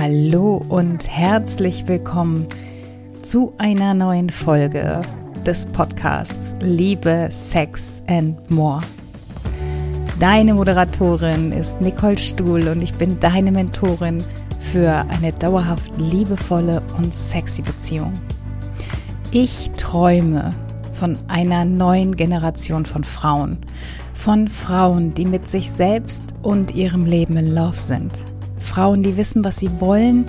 Hallo und herzlich willkommen zu einer neuen Folge des Podcasts Liebe, Sex and More. Deine Moderatorin ist Nicole Stuhl und ich bin deine Mentorin für eine dauerhaft liebevolle und sexy Beziehung. Ich träume von einer neuen Generation von Frauen, von Frauen, die mit sich selbst und ihrem Leben in Love sind. Frauen, die wissen, was sie wollen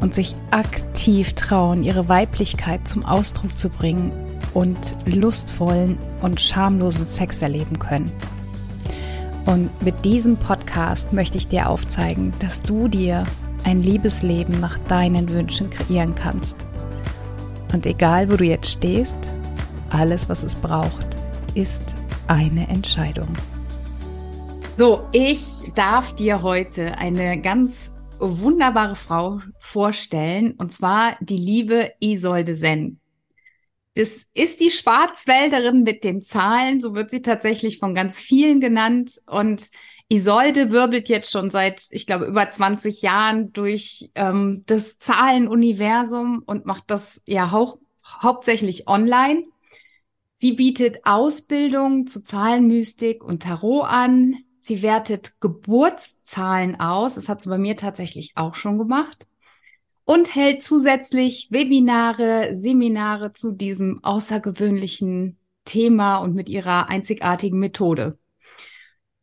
und sich aktiv trauen, ihre Weiblichkeit zum Ausdruck zu bringen und lustvollen und schamlosen Sex erleben können. Und mit diesem Podcast möchte ich dir aufzeigen, dass du dir ein Liebesleben nach deinen Wünschen kreieren kannst. Und egal, wo du jetzt stehst, alles, was es braucht, ist eine Entscheidung. So, ich darf dir heute eine ganz wunderbare Frau vorstellen, und zwar die liebe Isolde Senn. Das ist die Schwarzwälderin mit den Zahlen, so wird sie tatsächlich von ganz vielen genannt. Und Isolde wirbelt jetzt schon seit, ich glaube, über 20 Jahren durch ähm, das Zahlenuniversum und macht das ja hau hauptsächlich online. Sie bietet Ausbildung zu Zahlenmystik und Tarot an. Sie wertet Geburtszahlen aus. Das hat sie bei mir tatsächlich auch schon gemacht. Und hält zusätzlich Webinare, Seminare zu diesem außergewöhnlichen Thema und mit ihrer einzigartigen Methode.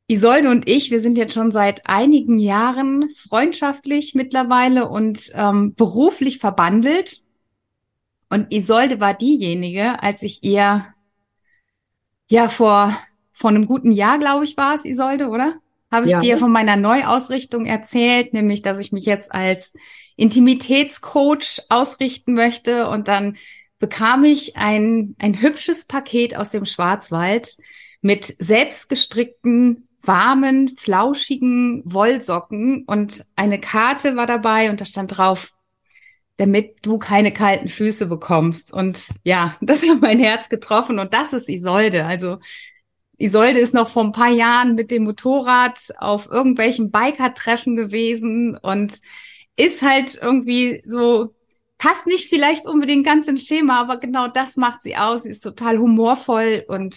Isolde und ich, wir sind jetzt schon seit einigen Jahren freundschaftlich mittlerweile und ähm, beruflich verbandelt. Und Isolde war diejenige, als ich ihr ja, vor, vor einem guten Jahr, glaube ich, war es, Isolde, oder? Habe ich ja. dir von meiner Neuausrichtung erzählt, nämlich, dass ich mich jetzt als Intimitätscoach ausrichten möchte und dann bekam ich ein, ein hübsches Paket aus dem Schwarzwald mit selbstgestrickten, warmen, flauschigen Wollsocken und eine Karte war dabei und da stand drauf, damit du keine kalten Füße bekommst. Und ja, das hat mein Herz getroffen und das ist Isolde. Also Isolde ist noch vor ein paar Jahren mit dem Motorrad auf irgendwelchen Biker-Treffen gewesen und ist halt irgendwie so, passt nicht vielleicht unbedingt ganz ins Schema, aber genau das macht sie aus. Sie ist total humorvoll und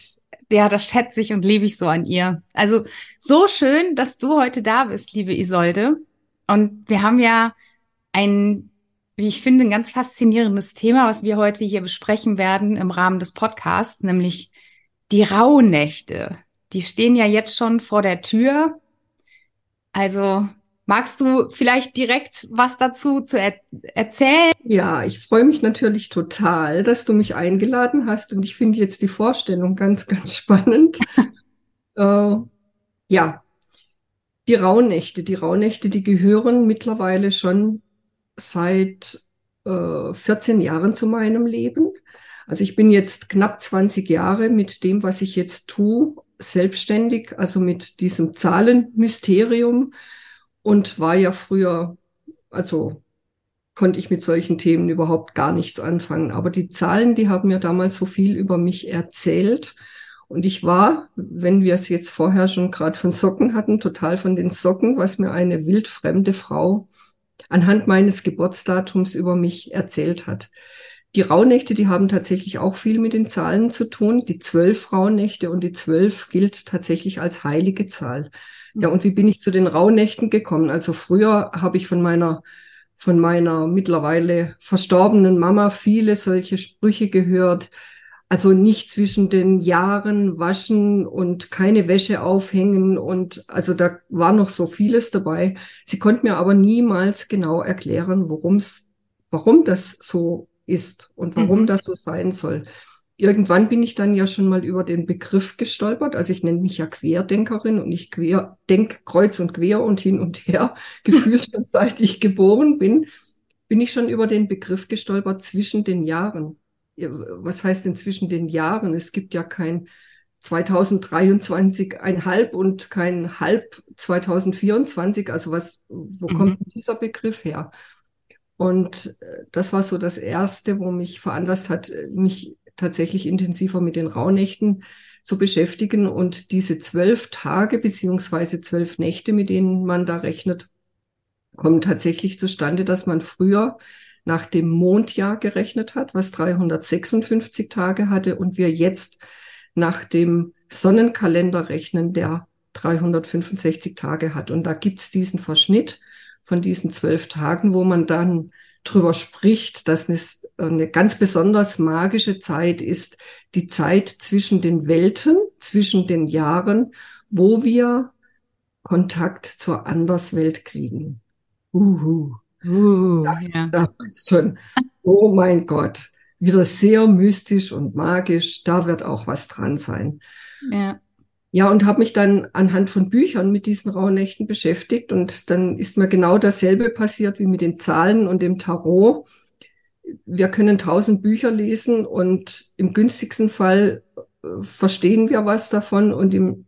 ja, das schätze ich und liebe ich so an ihr. Also so schön, dass du heute da bist, liebe Isolde. Und wir haben ja ein wie ich finde, ein ganz faszinierendes Thema, was wir heute hier besprechen werden im Rahmen des Podcasts, nämlich die Rauhnächte. Die stehen ja jetzt schon vor der Tür. Also magst du vielleicht direkt was dazu zu er erzählen? Ja, ich freue mich natürlich total, dass du mich eingeladen hast und ich finde jetzt die Vorstellung ganz, ganz spannend. äh, ja, die Rauhnächte, die Rauhnächte, die gehören mittlerweile schon seit äh, 14 Jahren zu meinem Leben. Also ich bin jetzt knapp 20 Jahre mit dem, was ich jetzt tue, selbstständig, also mit diesem Zahlenmysterium und war ja früher, also konnte ich mit solchen Themen überhaupt gar nichts anfangen. Aber die Zahlen, die haben mir damals so viel über mich erzählt. Und ich war, wenn wir es jetzt vorher schon gerade von Socken hatten, total von den Socken, was mir eine wildfremde Frau anhand meines Geburtsdatums über mich erzählt hat. Die Rauhnächte, die haben tatsächlich auch viel mit den Zahlen zu tun. Die zwölf Rauhnächte und die zwölf gilt tatsächlich als heilige Zahl. Ja, und wie bin ich zu den Rauhnächten gekommen? Also früher habe ich von meiner von meiner mittlerweile verstorbenen Mama viele solche Sprüche gehört. Also nicht zwischen den Jahren waschen und keine Wäsche aufhängen und also da war noch so vieles dabei. Sie konnte mir aber niemals genau erklären, worum's, warum das so ist und warum mhm. das so sein soll. Irgendwann bin ich dann ja schon mal über den Begriff gestolpert. Also ich nenne mich ja Querdenkerin und ich quer, denk kreuz und quer und hin und her. Gefühlt schon seit ich geboren bin, bin ich schon über den Begriff gestolpert zwischen den Jahren was heißt denn zwischen den Jahren? Es gibt ja kein 2023 ein Halb und kein Halb 2024. Also was, wo mhm. kommt dieser Begriff her? Und äh, das war so das erste, wo mich veranlasst hat, mich tatsächlich intensiver mit den Rauhnächten zu beschäftigen und diese zwölf Tage beziehungsweise zwölf Nächte, mit denen man da rechnet, kommen tatsächlich zustande, dass man früher nach dem Mondjahr gerechnet hat, was 356 Tage hatte und wir jetzt nach dem Sonnenkalender rechnen, der 365 Tage hat. Und da gibt's diesen Verschnitt von diesen zwölf Tagen, wo man dann drüber spricht, dass es eine ganz besonders magische Zeit ist, die Zeit zwischen den Welten, zwischen den Jahren, wo wir Kontakt zur Anderswelt kriegen. Uhu. Uh, ja. damals schon. Oh mein Gott, wieder sehr mystisch und magisch. Da wird auch was dran sein. Ja. Ja, und habe mich dann anhand von Büchern mit diesen Rauhnächten beschäftigt und dann ist mir genau dasselbe passiert wie mit den Zahlen und dem Tarot. Wir können tausend Bücher lesen und im günstigsten Fall äh, verstehen wir was davon und im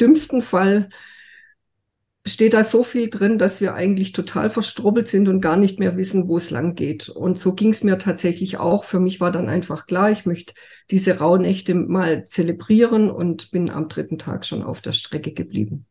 dümmsten Fall steht da so viel drin, dass wir eigentlich total verstrubbelt sind und gar nicht mehr wissen, wo es lang geht. Und so ging es mir tatsächlich auch. Für mich war dann einfach klar, ich möchte diese Rauhnächte mal zelebrieren und bin am dritten Tag schon auf der Strecke geblieben.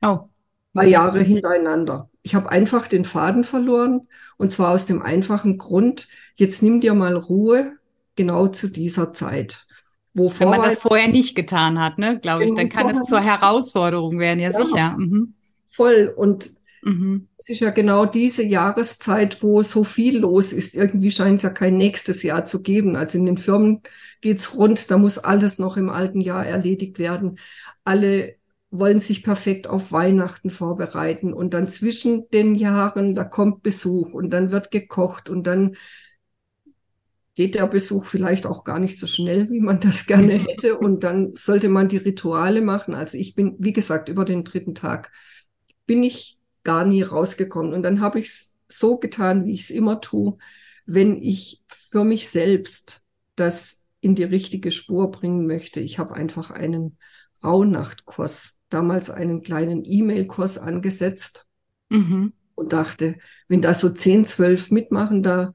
Oh. Zwei Jahre hintereinander. Ich habe einfach den Faden verloren und zwar aus dem einfachen Grund, jetzt nimm dir mal Ruhe genau zu dieser Zeit. Wo Wenn man das vorher nicht getan hat, ne, glaube ich, dann kann es zur Herausforderung werden, ja, ja. sicher. Mhm voll. Und mhm. es ist ja genau diese Jahreszeit, wo so viel los ist. Irgendwie scheint es ja kein nächstes Jahr zu geben. Also in den Firmen geht's rund, da muss alles noch im alten Jahr erledigt werden. Alle wollen sich perfekt auf Weihnachten vorbereiten und dann zwischen den Jahren, da kommt Besuch und dann wird gekocht und dann geht der Besuch vielleicht auch gar nicht so schnell, wie man das gerne hätte und dann sollte man die Rituale machen. Also ich bin, wie gesagt, über den dritten Tag bin ich gar nie rausgekommen. Und dann habe ich es so getan, wie ich es immer tue, wenn ich für mich selbst das in die richtige Spur bringen möchte. Ich habe einfach einen Rauhnachtkurs, damals einen kleinen E-Mail-Kurs angesetzt mhm. und dachte, wenn da so 10, 12 mitmachen, da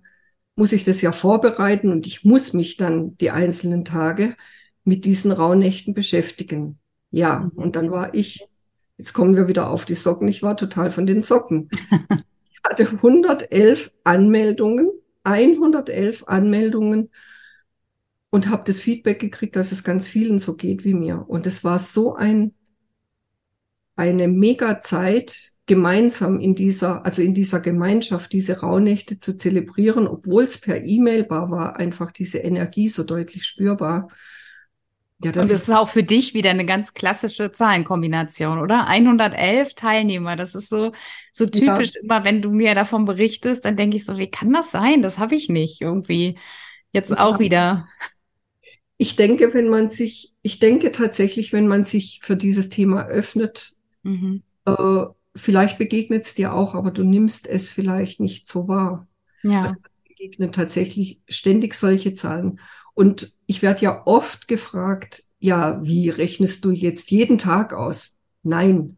muss ich das ja vorbereiten und ich muss mich dann die einzelnen Tage mit diesen Rauhnächten beschäftigen. Ja, mhm. und dann war ich Jetzt kommen wir wieder auf die Socken. Ich war total von den Socken. Ich hatte 111 Anmeldungen, 111 Anmeldungen und habe das Feedback gekriegt, dass es ganz vielen so geht wie mir. Und es war so ein eine mega Zeit, gemeinsam in dieser, also in dieser Gemeinschaft diese Rauhnächte zu zelebrieren, obwohl es per E-Mail war, war einfach diese Energie so deutlich spürbar. Ja, das und das ist auch für dich wieder eine ganz klassische Zahlenkombination, oder? 111 Teilnehmer, das ist so so typisch ja. immer, wenn du mir davon berichtest, dann denke ich so, wie kann das sein? Das habe ich nicht irgendwie. Jetzt ja. auch wieder. Ich denke, wenn man sich, ich denke tatsächlich, wenn man sich für dieses Thema öffnet, mhm. äh, vielleicht begegnet es dir auch, aber du nimmst es vielleicht nicht so wahr. Ja. Also begegnen tatsächlich ständig solche Zahlen. Und ich werde ja oft gefragt, ja, wie rechnest du jetzt jeden Tag aus? Nein,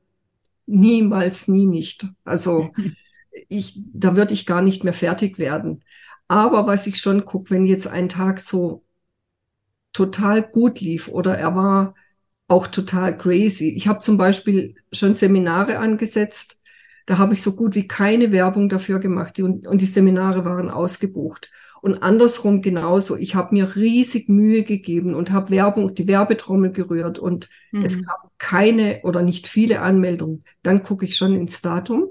niemals, nie nicht. Also ich, da würde ich gar nicht mehr fertig werden. Aber was ich schon gucke, wenn jetzt ein Tag so total gut lief oder er war auch total crazy. Ich habe zum Beispiel schon Seminare angesetzt, da habe ich so gut wie keine Werbung dafür gemacht die, und die Seminare waren ausgebucht. Und andersrum genauso. Ich habe mir riesig Mühe gegeben und habe Werbung, die Werbetrommel gerührt und mhm. es gab keine oder nicht viele Anmeldungen. Dann gucke ich schon ins Datum.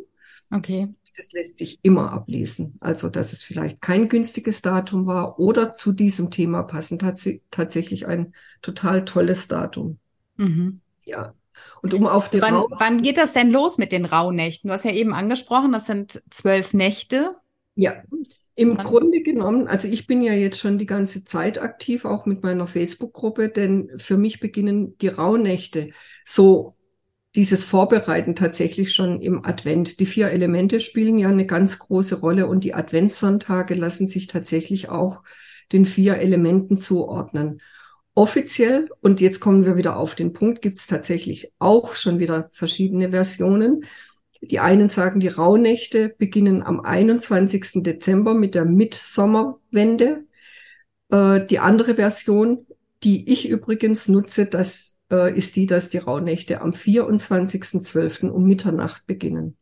Okay. Das lässt sich immer ablesen. Also, dass es vielleicht kein günstiges Datum war oder zu diesem Thema passend tats tatsächlich ein total tolles Datum. Mhm. Ja. Und um auf die wann, wann geht das denn los mit den Rauhnächten? Du hast ja eben angesprochen, das sind zwölf Nächte. Ja, im Dann Grunde genommen, also ich bin ja jetzt schon die ganze Zeit aktiv, auch mit meiner Facebook-Gruppe, denn für mich beginnen die Rauhnächte so dieses Vorbereiten tatsächlich schon im Advent. Die vier Elemente spielen ja eine ganz große Rolle und die Adventssonntage lassen sich tatsächlich auch den vier Elementen zuordnen. Offiziell, und jetzt kommen wir wieder auf den Punkt, gibt es tatsächlich auch schon wieder verschiedene Versionen. Die einen sagen, die Rauhnächte beginnen am 21. Dezember mit der Mitsommerwende. Äh, die andere Version, die ich übrigens nutze, das äh, ist die, dass die Rauhnächte am 24.12. um Mitternacht beginnen.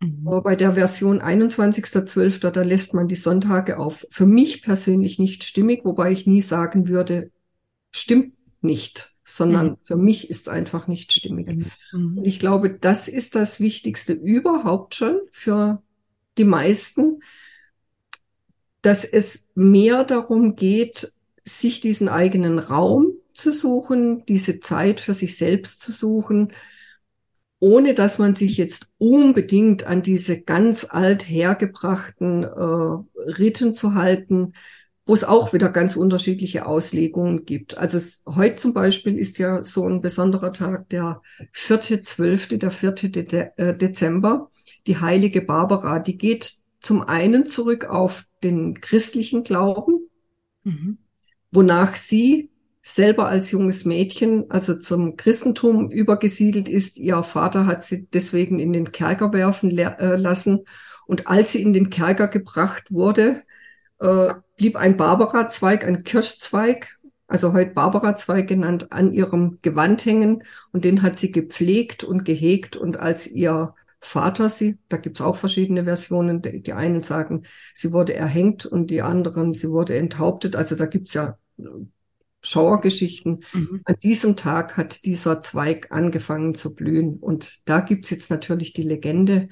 Mhm. Bei der Version 21.12., da lässt man die Sonntage auf. Für mich persönlich nicht stimmig, wobei ich nie sagen würde, stimmt nicht, sondern mhm. für mich ist es einfach nicht stimmig. Mhm. Und ich glaube, das ist das Wichtigste überhaupt schon für die meisten, dass es mehr darum geht, sich diesen eigenen Raum zu suchen, diese Zeit für sich selbst zu suchen, ohne dass man sich jetzt unbedingt an diese ganz alt hergebrachten äh, Riten zu halten, wo es auch wieder ganz unterschiedliche Auslegungen gibt. Also es, heute zum Beispiel ist ja so ein besonderer Tag, der vierte, zwölfte, der vierte äh, Dezember, die heilige Barbara. Die geht zum einen zurück auf den christlichen Glauben, mhm. wonach sie selber als junges Mädchen, also zum Christentum übergesiedelt ist. Ihr Vater hat sie deswegen in den Kerker werfen äh, lassen. Und als sie in den Kerker gebracht wurde, äh, blieb ein Barbara-Zweig, ein Kirschzweig, also heute Barbara-Zweig genannt, an ihrem Gewand hängen. Und den hat sie gepflegt und gehegt. Und als ihr Vater sie, da gibt's auch verschiedene Versionen, die, die einen sagen, sie wurde erhängt und die anderen, sie wurde enthauptet. Also da gibt's ja Schauergeschichten. Mhm. An diesem Tag hat dieser Zweig angefangen zu blühen. Und da gibt's jetzt natürlich die Legende,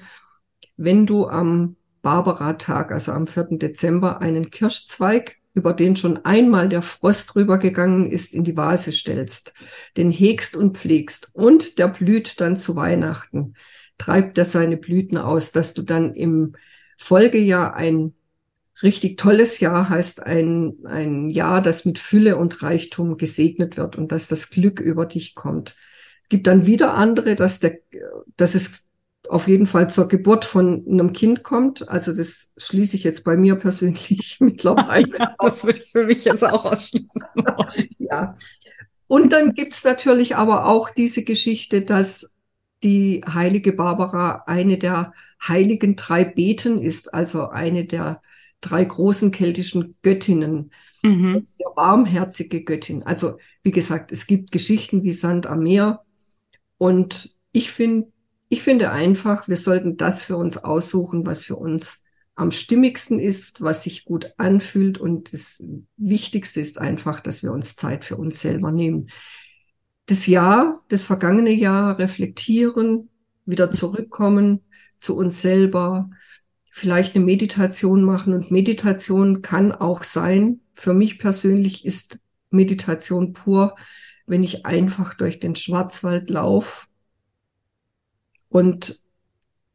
wenn du am Barbara-Tag, also am 4. Dezember, einen Kirschzweig, über den schon einmal der Frost rübergegangen ist, in die Vase stellst, den hegst und pflegst und der blüht dann zu Weihnachten, treibt er seine Blüten aus, dass du dann im Folgejahr ein richtig tolles Jahr heißt ein, ein Jahr, das mit Fülle und Reichtum gesegnet wird und dass das Glück über dich kommt. Es gibt dann wieder andere, dass, der, dass es auf jeden Fall zur Geburt von einem Kind kommt. Also das schließe ich jetzt bei mir persönlich mittlerweile. Ja, das würde ich für mich jetzt auch ausschließen. ja. Und dann gibt's natürlich aber auch diese Geschichte, dass die heilige Barbara eine der heiligen drei Beten ist, also eine der drei großen keltischen Göttinnen. Mhm. Sehr warmherzige Göttin. Also, wie gesagt, es gibt Geschichten wie Sand am Meer. Und ich finde, ich finde einfach, wir sollten das für uns aussuchen, was für uns am stimmigsten ist, was sich gut anfühlt. Und das Wichtigste ist einfach, dass wir uns Zeit für uns selber nehmen. Das Jahr, das vergangene Jahr reflektieren, wieder zurückkommen zu uns selber, vielleicht eine Meditation machen. Und Meditation kann auch sein, für mich persönlich ist Meditation pur, wenn ich einfach durch den Schwarzwald laufe und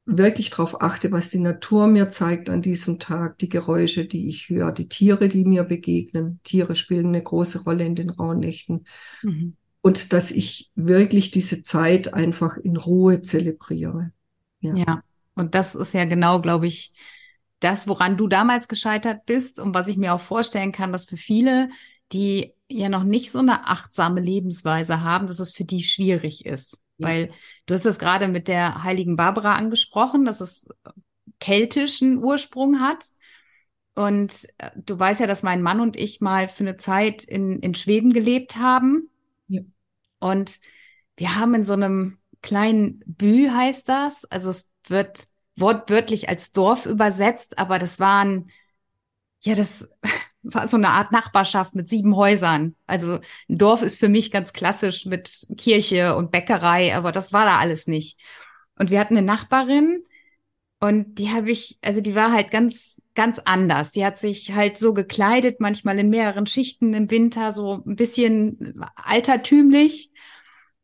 wirklich darauf achte, was die Natur mir zeigt an diesem Tag, die Geräusche, die ich höre, die Tiere, die mir begegnen. Tiere spielen eine große Rolle in den Rauhnächten. Mhm. Und dass ich wirklich diese Zeit einfach in Ruhe zelebriere. Ja. ja. Und das ist ja genau, glaube ich, das, woran du damals gescheitert bist und was ich mir auch vorstellen kann, dass für viele, die ja noch nicht so eine achtsame Lebensweise haben, dass es für die schwierig ist. Ja. Weil du hast es gerade mit der heiligen Barbara angesprochen, dass es keltischen Ursprung hat. Und äh, du weißt ja, dass mein Mann und ich mal für eine Zeit in, in Schweden gelebt haben. Ja. Und wir haben in so einem kleinen Bü heißt das. Also es wird wortwörtlich als Dorf übersetzt, aber das waren, ja, das so eine Art Nachbarschaft mit sieben Häusern. Also ein Dorf ist für mich ganz klassisch mit Kirche und Bäckerei, aber das war da alles nicht. Und wir hatten eine Nachbarin und die habe ich, also die war halt ganz, ganz anders. Die hat sich halt so gekleidet, manchmal in mehreren Schichten im Winter, so ein bisschen altertümlich.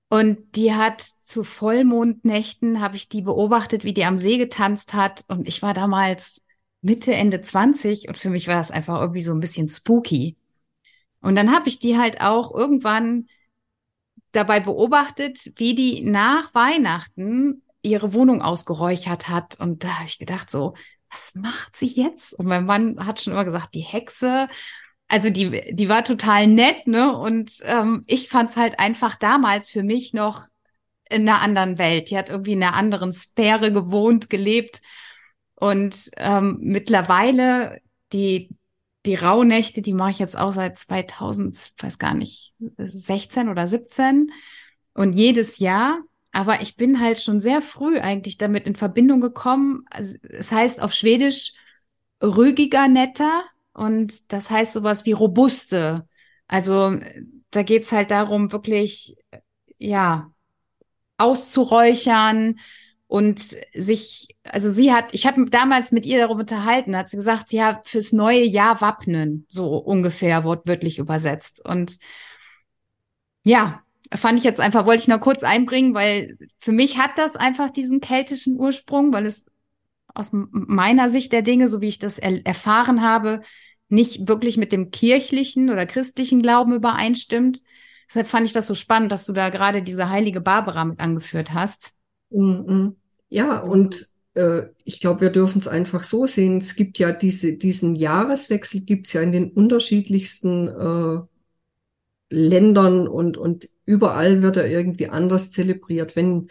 Und die hat zu Vollmondnächten, habe ich die beobachtet, wie die am See getanzt hat. Und ich war damals Mitte, Ende 20 und für mich war das einfach irgendwie so ein bisschen spooky. Und dann habe ich die halt auch irgendwann dabei beobachtet, wie die nach Weihnachten ihre Wohnung ausgeräuchert hat. Und da habe ich gedacht so, was macht sie jetzt? Und mein Mann hat schon immer gesagt, die Hexe also die, die war total nett, ne? Und ähm, ich fand's halt einfach damals für mich noch in einer anderen Welt. Die hat irgendwie in einer anderen Sphäre gewohnt, gelebt. Und ähm, mittlerweile die die Rauhnächte, die mache ich jetzt auch seit 2000, weiß gar nicht, 16 oder 17. Und jedes Jahr aber ich bin halt schon sehr früh eigentlich damit in Verbindung gekommen. Also, es heißt auf Schwedisch rügiger netter und das heißt sowas wie robuste. Also da geht's halt darum, wirklich, ja, auszuräuchern und sich, also sie hat, ich habe damals mit ihr darüber unterhalten, hat sie gesagt, ja, fürs neue Jahr wappnen, so ungefähr wortwörtlich übersetzt. Und ja, fand ich jetzt einfach, wollte ich noch kurz einbringen, weil für mich hat das einfach diesen keltischen Ursprung, weil es aus meiner Sicht der Dinge, so wie ich das er erfahren habe, nicht wirklich mit dem kirchlichen oder christlichen Glauben übereinstimmt. Deshalb fand ich das so spannend, dass du da gerade diese heilige Barbara mit angeführt hast. Mhm. Ja, und äh, ich glaube, wir dürfen es einfach so sehen. Es gibt ja diese, diesen Jahreswechsel gibt es ja in den unterschiedlichsten äh, Ländern und, und überall wird er irgendwie anders zelebriert. Wenn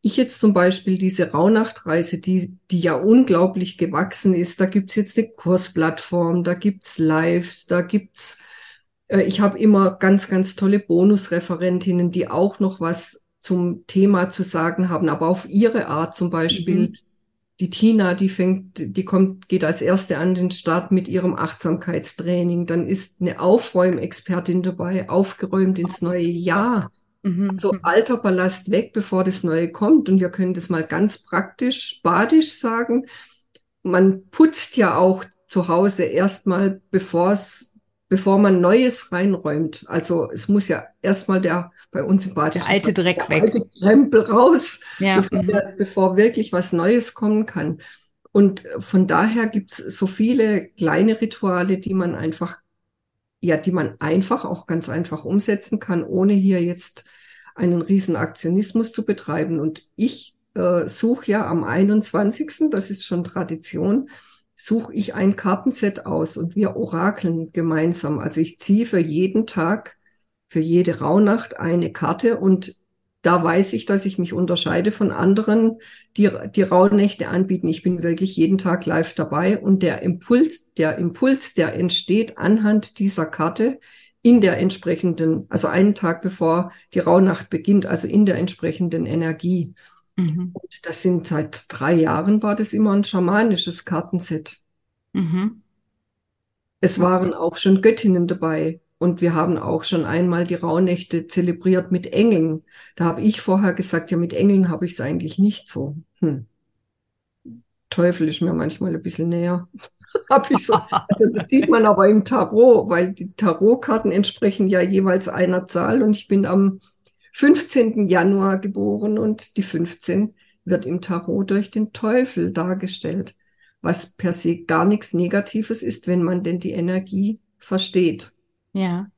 ich jetzt zum Beispiel diese Rauhnachtreise, die, die ja unglaublich gewachsen ist, da gibt's jetzt eine Kursplattform, da gibt's Lives, da gibt's, äh, ich habe immer ganz, ganz tolle Bonusreferentinnen, die auch noch was zum Thema zu sagen haben, aber auf ihre Art zum Beispiel. Mhm. Die Tina, die fängt, die kommt, geht als erste an den Start mit ihrem Achtsamkeitstraining. Dann ist eine Aufräumexpertin dabei, aufgeräumt ins neue Jahr. Mhm. So alter Ballast weg, bevor das Neue kommt. Und wir können das mal ganz praktisch, badisch sagen. Man putzt ja auch zu Hause erstmal, bevor es, bevor man Neues reinräumt. Also es muss ja erstmal der bei uns im Bad der alte Dreck der weg, alte Krempel raus, ja. bevor, der, bevor wirklich was Neues kommen kann. Und von daher gibt's so viele kleine Rituale, die man einfach ja, die man einfach auch ganz einfach umsetzen kann, ohne hier jetzt einen riesen Aktionismus zu betreiben. Und ich äh, suche ja am 21., das ist schon Tradition, suche ich ein Kartenset aus und wir orakeln gemeinsam. Also ich ziehe für jeden Tag, für jede Rauhnacht eine Karte und da weiß ich, dass ich mich unterscheide von anderen, die die Rauhnächte anbieten. Ich bin wirklich jeden Tag live dabei und der Impuls, der Impuls, der entsteht anhand dieser Karte, in der entsprechenden, also einen Tag bevor die Rauhnacht beginnt, also in der entsprechenden Energie. Mhm. Und das sind seit drei Jahren war das immer ein schamanisches Kartenset. Mhm. Es waren auch schon Göttinnen dabei. Und wir haben auch schon einmal die Rauhnächte zelebriert mit Engeln. Da habe ich vorher gesagt, ja, mit Engeln habe ich es eigentlich nicht so. Hm. Teufel ist mir manchmal ein bisschen näher. Hab ich so. Also das sieht man aber im Tarot, weil die Tarotkarten entsprechen ja jeweils einer Zahl und ich bin am 15. Januar geboren und die 15 wird im Tarot durch den Teufel dargestellt, was per se gar nichts Negatives ist, wenn man denn die Energie versteht. Ja.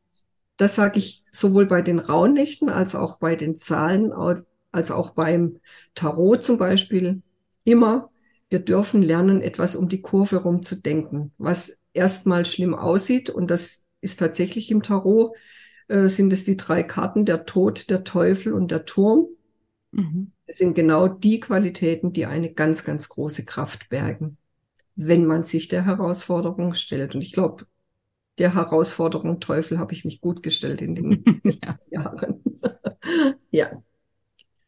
Das sage ich sowohl bei den Rauhnächten als auch bei den Zahlen, als auch beim Tarot zum Beispiel immer wir dürfen lernen, etwas um die Kurve rum zu denken, was erstmal schlimm aussieht. Und das ist tatsächlich im Tarot, äh, sind es die drei Karten, der Tod, der Teufel und der Turm. Mhm. Das sind genau die Qualitäten, die eine ganz, ganz große Kraft bergen, wenn man sich der Herausforderung stellt. Und ich glaube, der Herausforderung Teufel habe ich mich gut gestellt in den letzten ja. Jahren. ja.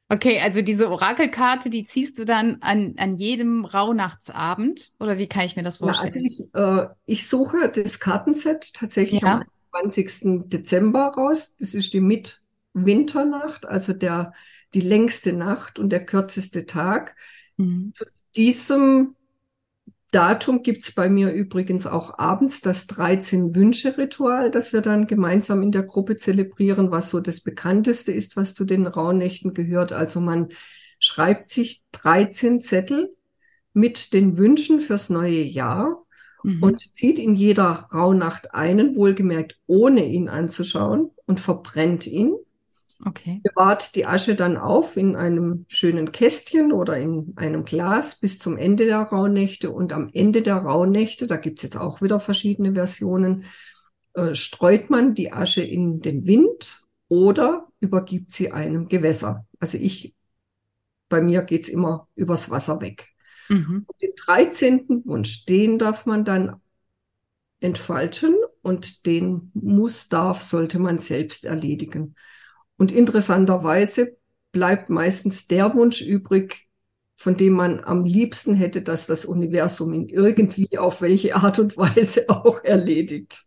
Okay, also diese Orakelkarte, die ziehst du dann an, an jedem Rauhnachtsabend oder wie kann ich mir das vorstellen? Ja, also ich, äh, ich suche das Kartenset tatsächlich ja. am 20. Dezember raus. Das ist die Mitwinternacht, also der, die längste Nacht und der kürzeste Tag. Mhm. Zu diesem Datum gibt's bei mir übrigens auch abends das 13-Wünsche-Ritual, das wir dann gemeinsam in der Gruppe zelebrieren, was so das bekannteste ist, was zu den Rauhnächten gehört. Also man schreibt sich 13 Zettel mit den Wünschen fürs neue Jahr mhm. und zieht in jeder Rauhnacht einen, wohlgemerkt ohne ihn anzuschauen und verbrennt ihn. Okay. Bewahrt die Asche dann auf in einem schönen Kästchen oder in einem Glas bis zum Ende der Rauhnächte. Und am Ende der Rauhnächte, da gibt's jetzt auch wieder verschiedene Versionen, äh, streut man die Asche in den Wind oder übergibt sie einem Gewässer. Also ich, bei mir geht's immer übers Wasser weg. Mhm. Den 13. Wunsch, den darf man dann entfalten und den muss, darf, sollte man selbst erledigen. Und interessanterweise bleibt meistens der Wunsch übrig, von dem man am liebsten hätte, dass das Universum ihn irgendwie auf welche Art und Weise auch erledigt.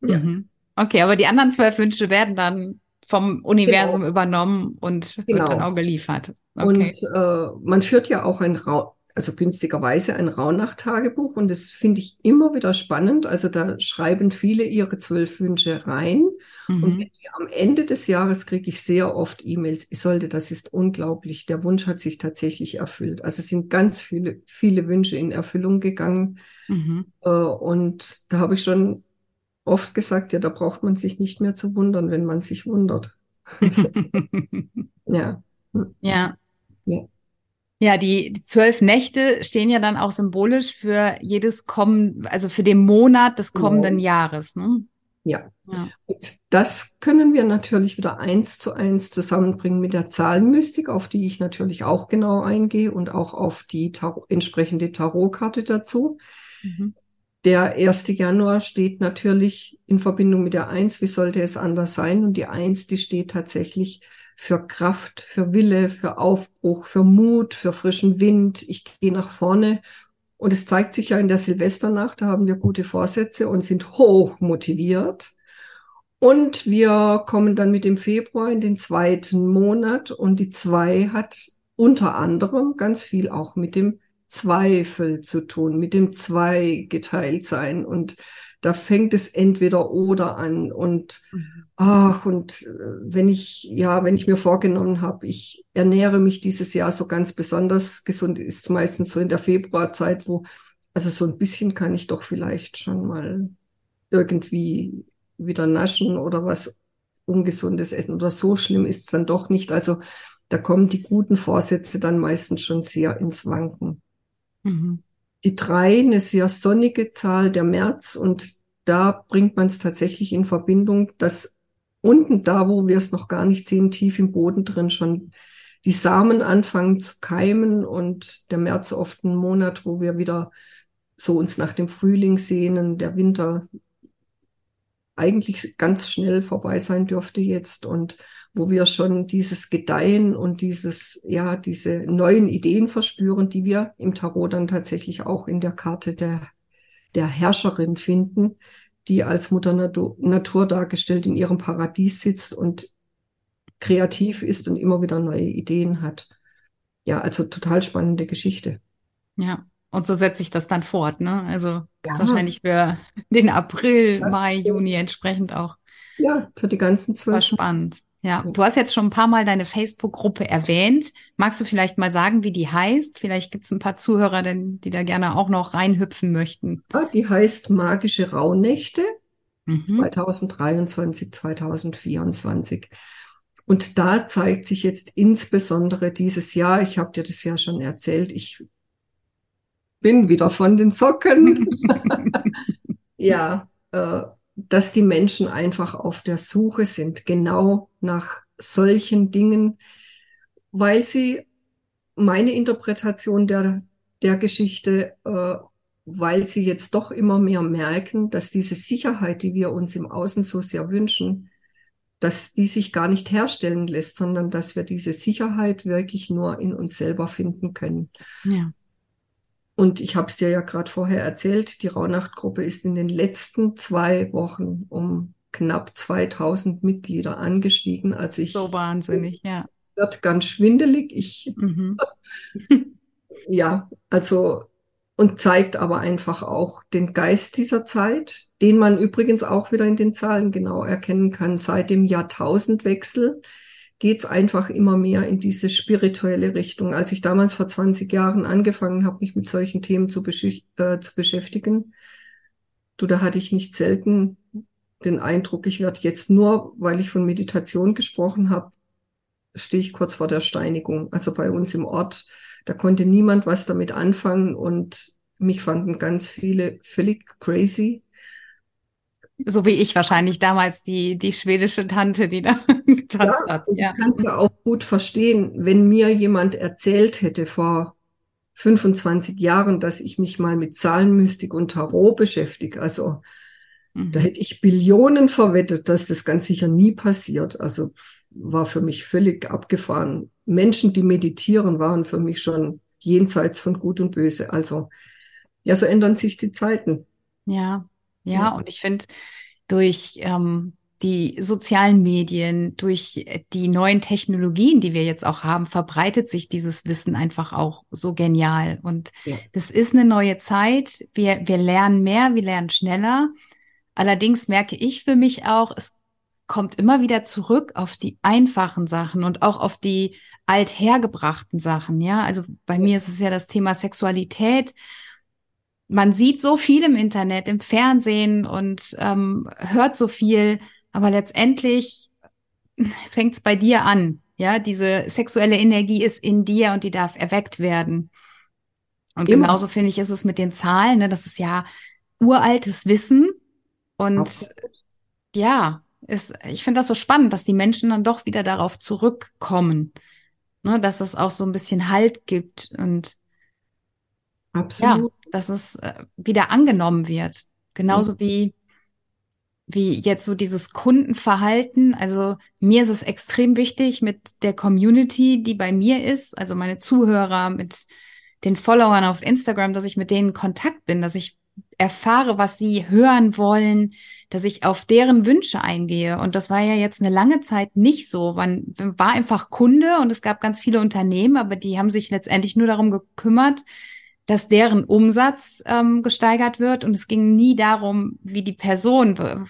Ja. Mhm. Okay, aber die anderen zwölf Wünsche werden dann vom Universum genau. übernommen und genau. wird dann auch geliefert. Okay. Und äh, man führt ja auch ein Ra also günstigerweise ein Rauhnacht-Tagebuch und das finde ich immer wieder spannend. Also da schreiben viele ihre zwölf Wünsche rein mhm. und am Ende des Jahres kriege ich sehr oft E-Mails. Ich sollte, das ist unglaublich. Der Wunsch hat sich tatsächlich erfüllt. Also es sind ganz viele, viele Wünsche in Erfüllung gegangen mhm. äh, und da habe ich schon oft gesagt, ja, da braucht man sich nicht mehr zu wundern, wenn man sich wundert. ja. Ja. Ja. Ja, die, die zwölf Nächte stehen ja dann auch symbolisch für jedes kommen, also für den Monat des kommenden genau. Jahres. Ne? Ja. ja. Und das können wir natürlich wieder eins zu eins zusammenbringen mit der Zahlenmystik, auf die ich natürlich auch genau eingehe und auch auf die Tarot, entsprechende Tarotkarte dazu. Mhm. Der 1. Januar steht natürlich in Verbindung mit der Eins. Wie sollte es anders sein? Und die Eins, die steht tatsächlich für Kraft, für Wille, für Aufbruch, für Mut, für frischen Wind. Ich gehe nach vorne. Und es zeigt sich ja in der Silvesternacht, da haben wir gute Vorsätze und sind hoch motiviert. Und wir kommen dann mit dem Februar in den zweiten Monat und die zwei hat unter anderem ganz viel auch mit dem Zweifel zu tun, mit dem Zweigeteiltsein und da fängt es entweder oder an und mhm. ach und äh, wenn ich ja, wenn ich mir vorgenommen habe, ich ernähre mich dieses Jahr so ganz besonders gesund, ist meistens so in der Februarzeit, wo also so ein bisschen kann ich doch vielleicht schon mal irgendwie wieder naschen oder was ungesundes essen oder so schlimm ist es dann doch nicht. Also da kommen die guten Vorsätze dann meistens schon sehr ins Wanken. Mhm die drei eine sehr sonnige Zahl der März und da bringt man es tatsächlich in Verbindung, dass unten da, wo wir es noch gar nicht sehen, tief im Boden drin schon die Samen anfangen zu keimen und der März oft ein Monat, wo wir wieder so uns nach dem Frühling sehnen, der Winter eigentlich ganz schnell vorbei sein dürfte jetzt. Und wo wir schon dieses Gedeihen und dieses, ja, diese neuen Ideen verspüren, die wir im Tarot dann tatsächlich auch in der Karte der, der Herrscherin finden, die als Mutter Natur dargestellt in ihrem Paradies sitzt und kreativ ist und immer wieder neue Ideen hat. Ja, also total spannende Geschichte. Ja, und so setzt sich das dann fort, ne? Also ja. wahrscheinlich für den April, Mai, Juni entsprechend auch. Ja, für die ganzen zwölf. War spannend. Ja, du hast jetzt schon ein paar Mal deine Facebook-Gruppe erwähnt. Magst du vielleicht mal sagen, wie die heißt? Vielleicht gibt es ein paar Zuhörer, die da gerne auch noch reinhüpfen möchten. Die heißt Magische Rauhnächte mhm. 2023, 2024. Und da zeigt sich jetzt insbesondere dieses Jahr, ich habe dir das ja schon erzählt, ich bin wieder von den Socken. ja, äh, dass die Menschen einfach auf der Suche sind, genau nach solchen Dingen, weil sie meine Interpretation der, der Geschichte, äh, weil sie jetzt doch immer mehr merken, dass diese Sicherheit, die wir uns im Außen so sehr wünschen, dass die sich gar nicht herstellen lässt, sondern dass wir diese Sicherheit wirklich nur in uns selber finden können. Ja. Und ich habe es dir ja gerade vorher erzählt, die Rauhnachtgruppe ist in den letzten zwei Wochen um knapp 2000 Mitglieder angestiegen. Also ich so wahnsinnig, ja. Wird ganz schwindelig. Ich mhm. ja, also und zeigt aber einfach auch den Geist dieser Zeit, den man übrigens auch wieder in den Zahlen genau erkennen kann. Seit dem Jahrtausendwechsel geht es einfach immer mehr in diese spirituelle Richtung. Als ich damals vor 20 Jahren angefangen habe, mich mit solchen Themen zu, äh, zu beschäftigen, du, da hatte ich nicht selten den Eindruck, ich werde jetzt nur, weil ich von Meditation gesprochen habe, stehe ich kurz vor der Steinigung. Also bei uns im Ort, da konnte niemand was damit anfangen und mich fanden ganz viele völlig crazy. So wie ich wahrscheinlich damals die, die schwedische Tante, die da getanzt ja, hat. Ja. Du kannst ja auch gut verstehen, wenn mir jemand erzählt hätte vor 25 Jahren, dass ich mich mal mit Zahlenmystik und Tarot beschäftige. Also mhm. da hätte ich Billionen verwettet, dass das ganz sicher nie passiert. Also war für mich völlig abgefahren. Menschen, die meditieren, waren für mich schon jenseits von Gut und Böse. Also ja, so ändern sich die Zeiten. Ja, ja, ja. und ich finde, durch ähm, die sozialen Medien, durch die neuen Technologien, die wir jetzt auch haben, verbreitet sich dieses Wissen einfach auch so genial. Und ja. das ist eine neue Zeit. Wir, wir lernen mehr, wir lernen schneller. Allerdings merke ich für mich auch, es kommt immer wieder zurück auf die einfachen Sachen und auch auf die althergebrachten Sachen. Ja, also bei mir ist es ja das Thema Sexualität man sieht so viel im Internet, im Fernsehen und ähm, hört so viel, aber letztendlich fängt es bei dir an. Ja, diese sexuelle Energie ist in dir und die darf erweckt werden. Und Immer. genauso finde ich, ist es mit den Zahlen. Ne? Das ist ja uraltes Wissen. Und Absolut. ja, ist, ich finde das so spannend, dass die Menschen dann doch wieder darauf zurückkommen. Ne? Dass es auch so ein bisschen Halt gibt und Absolut. Ja, dass es äh, wieder angenommen wird. Genauso mhm. wie, wie jetzt so dieses Kundenverhalten. Also mir ist es extrem wichtig mit der Community, die bei mir ist, also meine Zuhörer, mit den Followern auf Instagram, dass ich mit denen in Kontakt bin, dass ich erfahre, was sie hören wollen, dass ich auf deren Wünsche eingehe. Und das war ja jetzt eine lange Zeit nicht so. Man war einfach Kunde und es gab ganz viele Unternehmen, aber die haben sich letztendlich nur darum gekümmert, dass deren Umsatz ähm, gesteigert wird und es ging nie darum, wie die Person,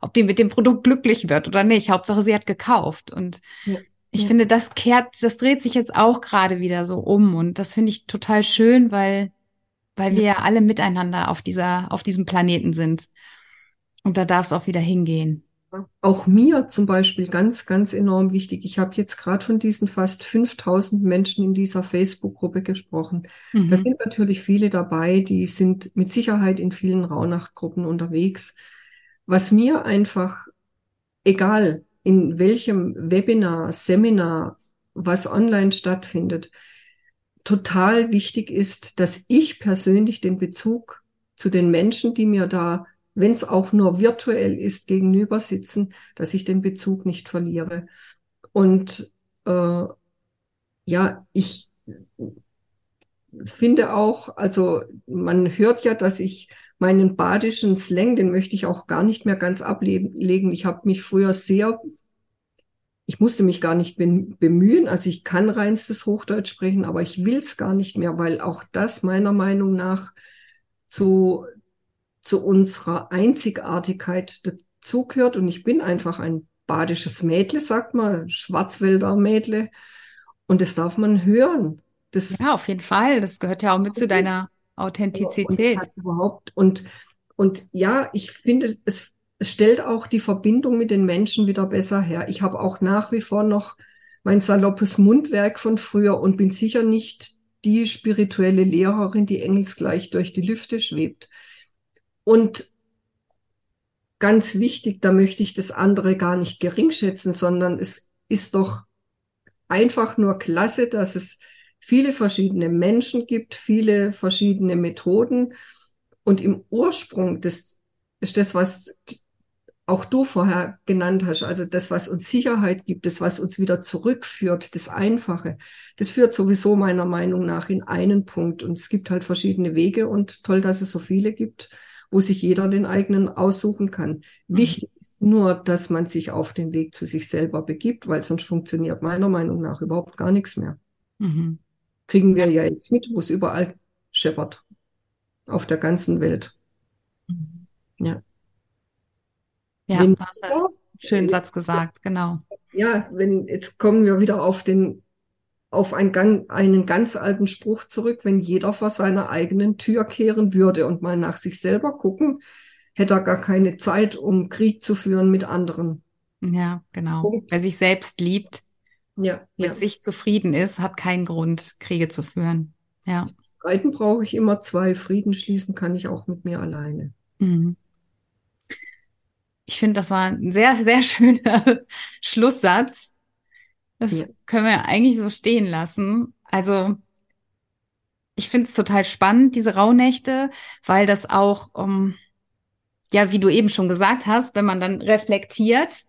ob die mit dem Produkt glücklich wird oder nicht. Hauptsache, sie hat gekauft. Und ja. ich ja. finde, das kehrt, das dreht sich jetzt auch gerade wieder so um und das finde ich total schön, weil weil ja. wir ja alle miteinander auf dieser auf diesem Planeten sind. Und da darf es auch wieder hingehen. Auch mir zum Beispiel ganz, ganz enorm wichtig. Ich habe jetzt gerade von diesen fast 5000 Menschen in dieser Facebook-Gruppe gesprochen. Mhm. Da sind natürlich viele dabei, die sind mit Sicherheit in vielen Rauhnachtgruppen unterwegs. Was mir einfach, egal in welchem Webinar, Seminar, was online stattfindet, total wichtig ist, dass ich persönlich den Bezug zu den Menschen, die mir da wenn es auch nur virtuell ist, gegenüber sitzen, dass ich den Bezug nicht verliere. Und äh, ja, ich finde auch, also man hört ja, dass ich meinen badischen Slang, den möchte ich auch gar nicht mehr ganz ablegen. Ich habe mich früher sehr, ich musste mich gar nicht bemühen, also ich kann reinstes Hochdeutsch sprechen, aber ich will es gar nicht mehr, weil auch das meiner Meinung nach zu zu unserer Einzigartigkeit dazugehört. Und ich bin einfach ein badisches Mädle, sagt man, Schwarzwälder Mädle. Und das darf man hören. Das ja, auf jeden Fall. Das gehört ja auch mit zu deiner Authentizität. Und, überhaupt, und, und ja, ich finde, es, es stellt auch die Verbindung mit den Menschen wieder besser her. Ich habe auch nach wie vor noch mein saloppes Mundwerk von früher und bin sicher nicht die spirituelle Lehrerin, die engelsgleich durch die Lüfte schwebt. Und ganz wichtig, da möchte ich das andere gar nicht geringschätzen, sondern es ist doch einfach nur klasse, dass es viele verschiedene Menschen gibt, viele verschiedene Methoden. Und im Ursprung, das ist das, was auch du vorher genannt hast, also das, was uns Sicherheit gibt, das, was uns wieder zurückführt, das Einfache, das führt sowieso meiner Meinung nach in einen Punkt. Und es gibt halt verschiedene Wege und toll, dass es so viele gibt wo sich jeder den eigenen aussuchen kann. Mhm. Wichtig ist nur, dass man sich auf den Weg zu sich selber begibt, weil sonst funktioniert meiner Meinung nach überhaupt gar nichts mehr. Mhm. Kriegen wir ja jetzt mit, wo es überall scheppert. Auf der ganzen Welt. Mhm. Ja. Ja, wenn, schönen Satz gesagt, genau. Ja, wenn, jetzt kommen wir wieder auf den auf ein, einen ganz alten Spruch zurück, wenn jeder vor seiner eigenen Tür kehren würde und mal nach sich selber gucken, hätte er gar keine Zeit, um Krieg zu führen mit anderen. Ja, genau. Punkt. Wer sich selbst liebt, ja, mit ja. sich zufrieden ist, hat keinen Grund, Kriege zu führen. Ja. Streiten brauche ich immer zwei. Frieden schließen kann ich auch mit mir alleine. Mhm. Ich finde, das war ein sehr, sehr schöner Schlusssatz. Das ja. können wir eigentlich so stehen lassen. Also ich finde es total spannend, diese Rauhnächte, weil das auch, um, ja, wie du eben schon gesagt hast, wenn man dann reflektiert,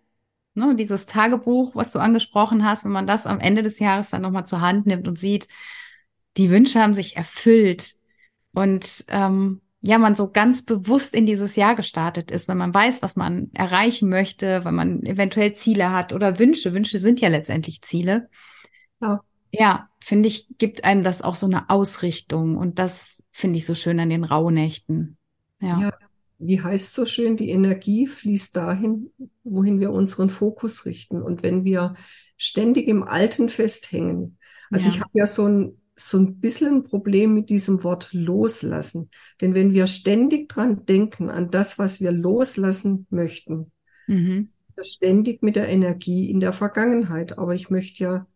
ne, dieses Tagebuch, was du angesprochen hast, wenn man das am Ende des Jahres dann nochmal zur Hand nimmt und sieht, die Wünsche haben sich erfüllt und ähm, ja, man so ganz bewusst in dieses Jahr gestartet ist, wenn man weiß, was man erreichen möchte, wenn man eventuell Ziele hat oder Wünsche. Wünsche sind ja letztendlich Ziele. Ja, ja finde ich, gibt einem das auch so eine Ausrichtung und das finde ich so schön an den Rauhnächten. Ja. ja, wie heißt so schön, die Energie fließt dahin, wohin wir unseren Fokus richten. Und wenn wir ständig im Alten festhängen, also ja. ich habe ja so ein so ein bisschen ein Problem mit diesem Wort loslassen. Denn wenn wir ständig dran denken, an das, was wir loslassen möchten, mhm. ständig mit der Energie in der Vergangenheit. Aber ich möchte ja,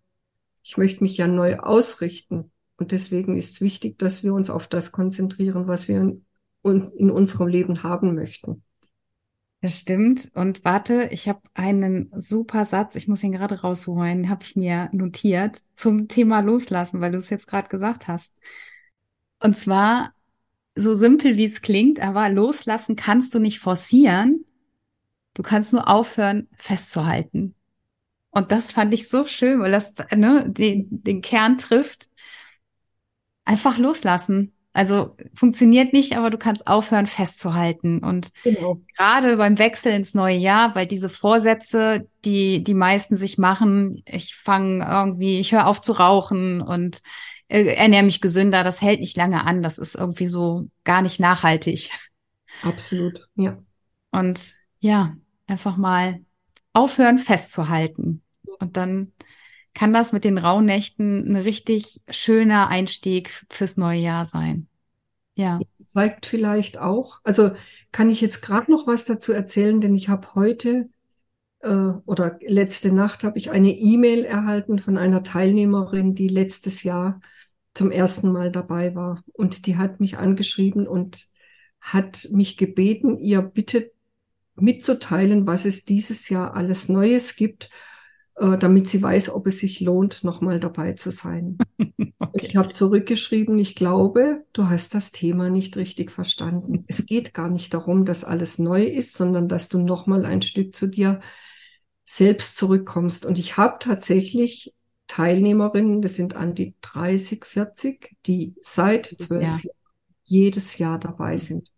ich möchte mich ja neu ausrichten. Und deswegen ist es wichtig, dass wir uns auf das konzentrieren, was wir in, in unserem Leben haben möchten. Das stimmt. Und warte, ich habe einen super Satz, ich muss ihn gerade rausholen, habe ich mir notiert zum Thema Loslassen, weil du es jetzt gerade gesagt hast. Und zwar, so simpel wie es klingt, aber loslassen kannst du nicht forcieren. Du kannst nur aufhören, festzuhalten. Und das fand ich so schön, weil das ne, den, den Kern trifft. Einfach loslassen. Also funktioniert nicht, aber du kannst aufhören festzuhalten. Und genau. gerade beim Wechsel ins neue Jahr, weil diese Vorsätze, die die meisten sich machen, ich fange irgendwie, ich höre auf zu rauchen und äh, ernähre mich gesünder, das hält nicht lange an. Das ist irgendwie so gar nicht nachhaltig. Absolut, ja. Und ja, einfach mal aufhören festzuhalten. Und dann kann das mit den Rauhnächten ein richtig schöner Einstieg fürs neue Jahr sein. Ja. Zeigt vielleicht auch, also kann ich jetzt gerade noch was dazu erzählen, denn ich habe heute äh, oder letzte Nacht habe ich eine E-Mail erhalten von einer Teilnehmerin, die letztes Jahr zum ersten Mal dabei war. Und die hat mich angeschrieben und hat mich gebeten, ihr bitte mitzuteilen, was es dieses Jahr alles Neues gibt damit sie weiß, ob es sich lohnt, nochmal dabei zu sein. okay. Ich habe zurückgeschrieben, ich glaube, du hast das Thema nicht richtig verstanden. Es geht gar nicht darum, dass alles neu ist, sondern dass du nochmal ein Stück zu dir selbst zurückkommst. Und ich habe tatsächlich Teilnehmerinnen, das sind an die 30, 40, die seit zwölf ja. Jahren jedes Jahr dabei sind.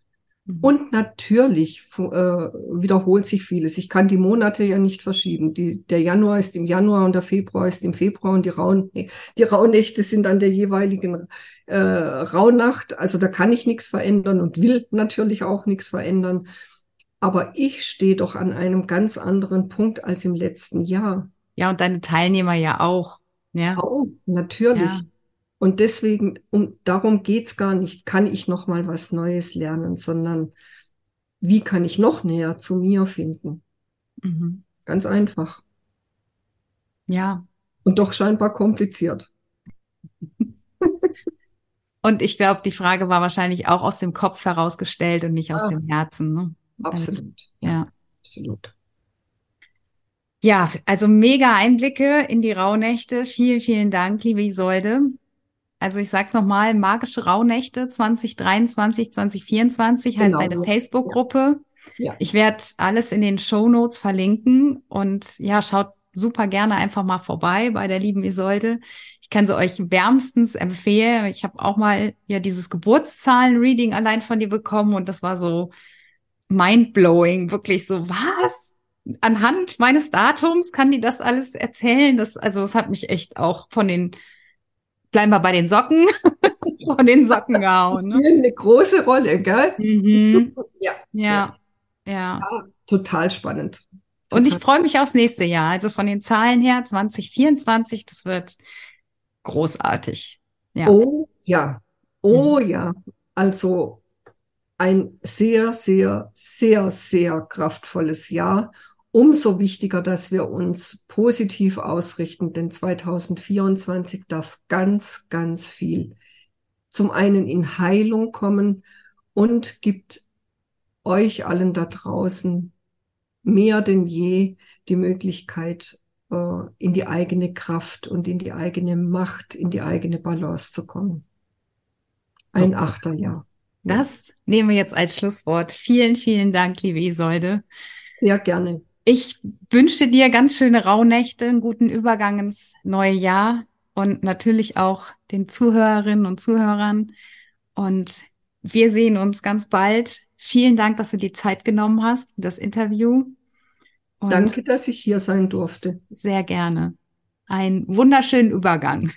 Mhm. Und natürlich äh, wiederholt sich vieles. Ich kann die Monate ja nicht verschieben. Die, der Januar ist im Januar und der Februar ist im Februar und die, Raun, die Rauhnächte sind an der jeweiligen äh, Rauhnacht. Also da kann ich nichts verändern und will natürlich auch nichts verändern. Aber ich stehe doch an einem ganz anderen Punkt als im letzten Jahr. Ja, und deine Teilnehmer ja auch. Ja. Auch, natürlich. Ja. Und deswegen, um, darum geht's gar nicht, kann ich noch mal was Neues lernen, sondern wie kann ich noch näher zu mir finden? Mhm. Ganz einfach. Ja. Und doch scheinbar kompliziert. und ich glaube, die Frage war wahrscheinlich auch aus dem Kopf herausgestellt und nicht aus ah, dem Herzen. Ne? Absolut. Also, ja. Absolut. Ja, also mega Einblicke in die Rauhnächte. Vielen, vielen Dank, liebe Isolde. Also ich sag's nochmal, magische Rauhnächte 2023, 2024 heißt genau. eine Facebook-Gruppe. Ja. Ich werde alles in den Show Notes verlinken und ja, schaut super gerne einfach mal vorbei bei der lieben Isolde. Ich kann sie euch wärmstens empfehlen. Ich habe auch mal ja dieses Geburtszahlen-Reading allein von dir bekommen und das war so mindblowing, wirklich so, was? Anhand meines Datums kann die das alles erzählen? Das, also, es hat mich echt auch von den bleiben wir bei den Socken, von den Socken gehauen. Ne? Spielen eine große Rolle, gell? Mhm. Ja. ja. Ja. Ja. Total spannend. Total. Und ich freue mich aufs nächste Jahr. Also von den Zahlen her 2024, das wird großartig. Ja. Oh ja. Oh mhm. ja. Also ein sehr, sehr, sehr, sehr kraftvolles Jahr umso wichtiger, dass wir uns positiv ausrichten, denn 2024 darf ganz, ganz viel zum einen in Heilung kommen und gibt euch allen da draußen mehr denn je die Möglichkeit, äh, in die eigene Kraft und in die eigene Macht, in die eigene Balance zu kommen. Ein so. Achterjahr. Das nehmen wir jetzt als Schlusswort. Vielen, vielen Dank, liebe Isolde. Sehr gerne. Ich wünsche dir ganz schöne Rauhnächte, einen guten Übergang ins neue Jahr und natürlich auch den Zuhörerinnen und Zuhörern. Und wir sehen uns ganz bald. Vielen Dank, dass du die Zeit genommen hast für das Interview. Und Danke, dass ich hier sein durfte. Sehr gerne. Einen wunderschönen Übergang.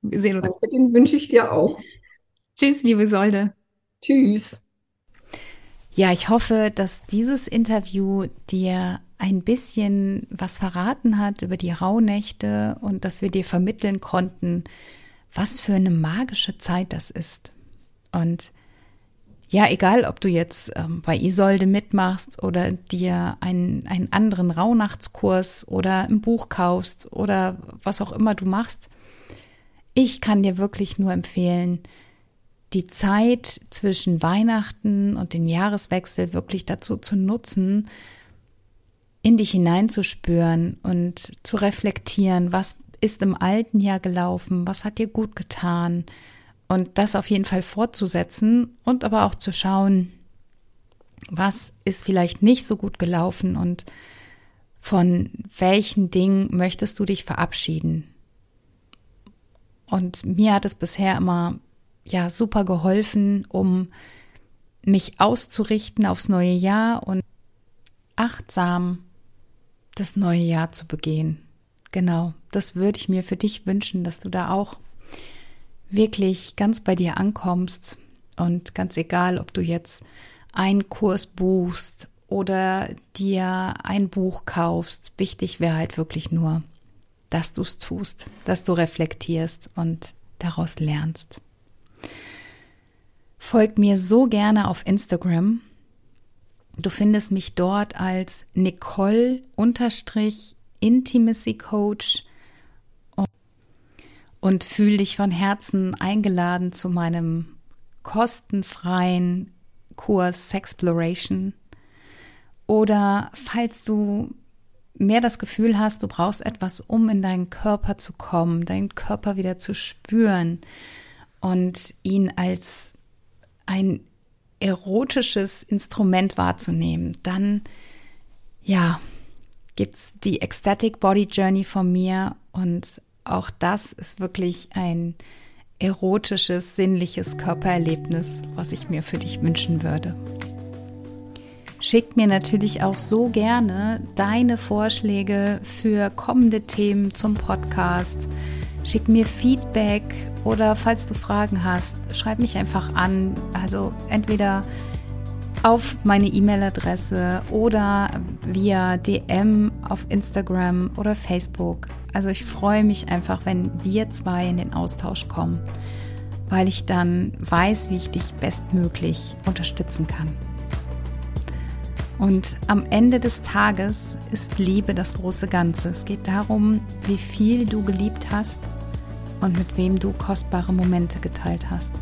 Wir sehen uns. Danke, den wünsche ich dir auch. Tschüss, liebe Solde. Tschüss. Ja, ich hoffe, dass dieses Interview dir ein bisschen was verraten hat über die Rauhnächte und dass wir dir vermitteln konnten, was für eine magische Zeit das ist. Und ja, egal, ob du jetzt ähm, bei Isolde mitmachst oder dir einen, einen anderen Rauhnachtskurs oder ein Buch kaufst oder was auch immer du machst, ich kann dir wirklich nur empfehlen, die Zeit zwischen Weihnachten und dem Jahreswechsel wirklich dazu zu nutzen, in dich hineinzuspüren und zu reflektieren, was ist im alten Jahr gelaufen, was hat dir gut getan und das auf jeden Fall fortzusetzen und aber auch zu schauen, was ist vielleicht nicht so gut gelaufen und von welchen Dingen möchtest du dich verabschieden. Und mir hat es bisher immer ja super geholfen, um mich auszurichten aufs neue Jahr und achtsam das neue Jahr zu begehen. Genau, das würde ich mir für dich wünschen, dass du da auch wirklich ganz bei dir ankommst und ganz egal, ob du jetzt einen Kurs buchst oder dir ein Buch kaufst, wichtig wäre halt wirklich nur, dass du es tust, dass du reflektierst und daraus lernst. Folg mir so gerne auf Instagram. Du findest mich dort als Nicole-Intimacy Coach und fühl dich von Herzen eingeladen zu meinem kostenfreien Kurs Sexploration. Oder falls du mehr das Gefühl hast, du brauchst etwas, um in deinen Körper zu kommen, deinen Körper wieder zu spüren und ihn als ein erotisches Instrument wahrzunehmen, dann ja, gibt's die Ecstatic Body Journey von mir und auch das ist wirklich ein erotisches, sinnliches Körpererlebnis, was ich mir für dich wünschen würde. Schick mir natürlich auch so gerne deine Vorschläge für kommende Themen zum Podcast. Schick mir Feedback oder falls du Fragen hast, schreib mich einfach an. Also entweder auf meine E-Mail-Adresse oder via DM auf Instagram oder Facebook. Also ich freue mich einfach, wenn wir zwei in den Austausch kommen, weil ich dann weiß, wie ich dich bestmöglich unterstützen kann. Und am Ende des Tages ist Liebe das große Ganze. Es geht darum, wie viel du geliebt hast und mit wem du kostbare Momente geteilt hast.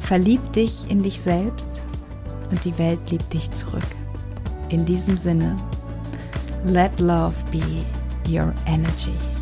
Verlieb dich in dich selbst und die Welt liebt dich zurück. In diesem Sinne, let love be your energy.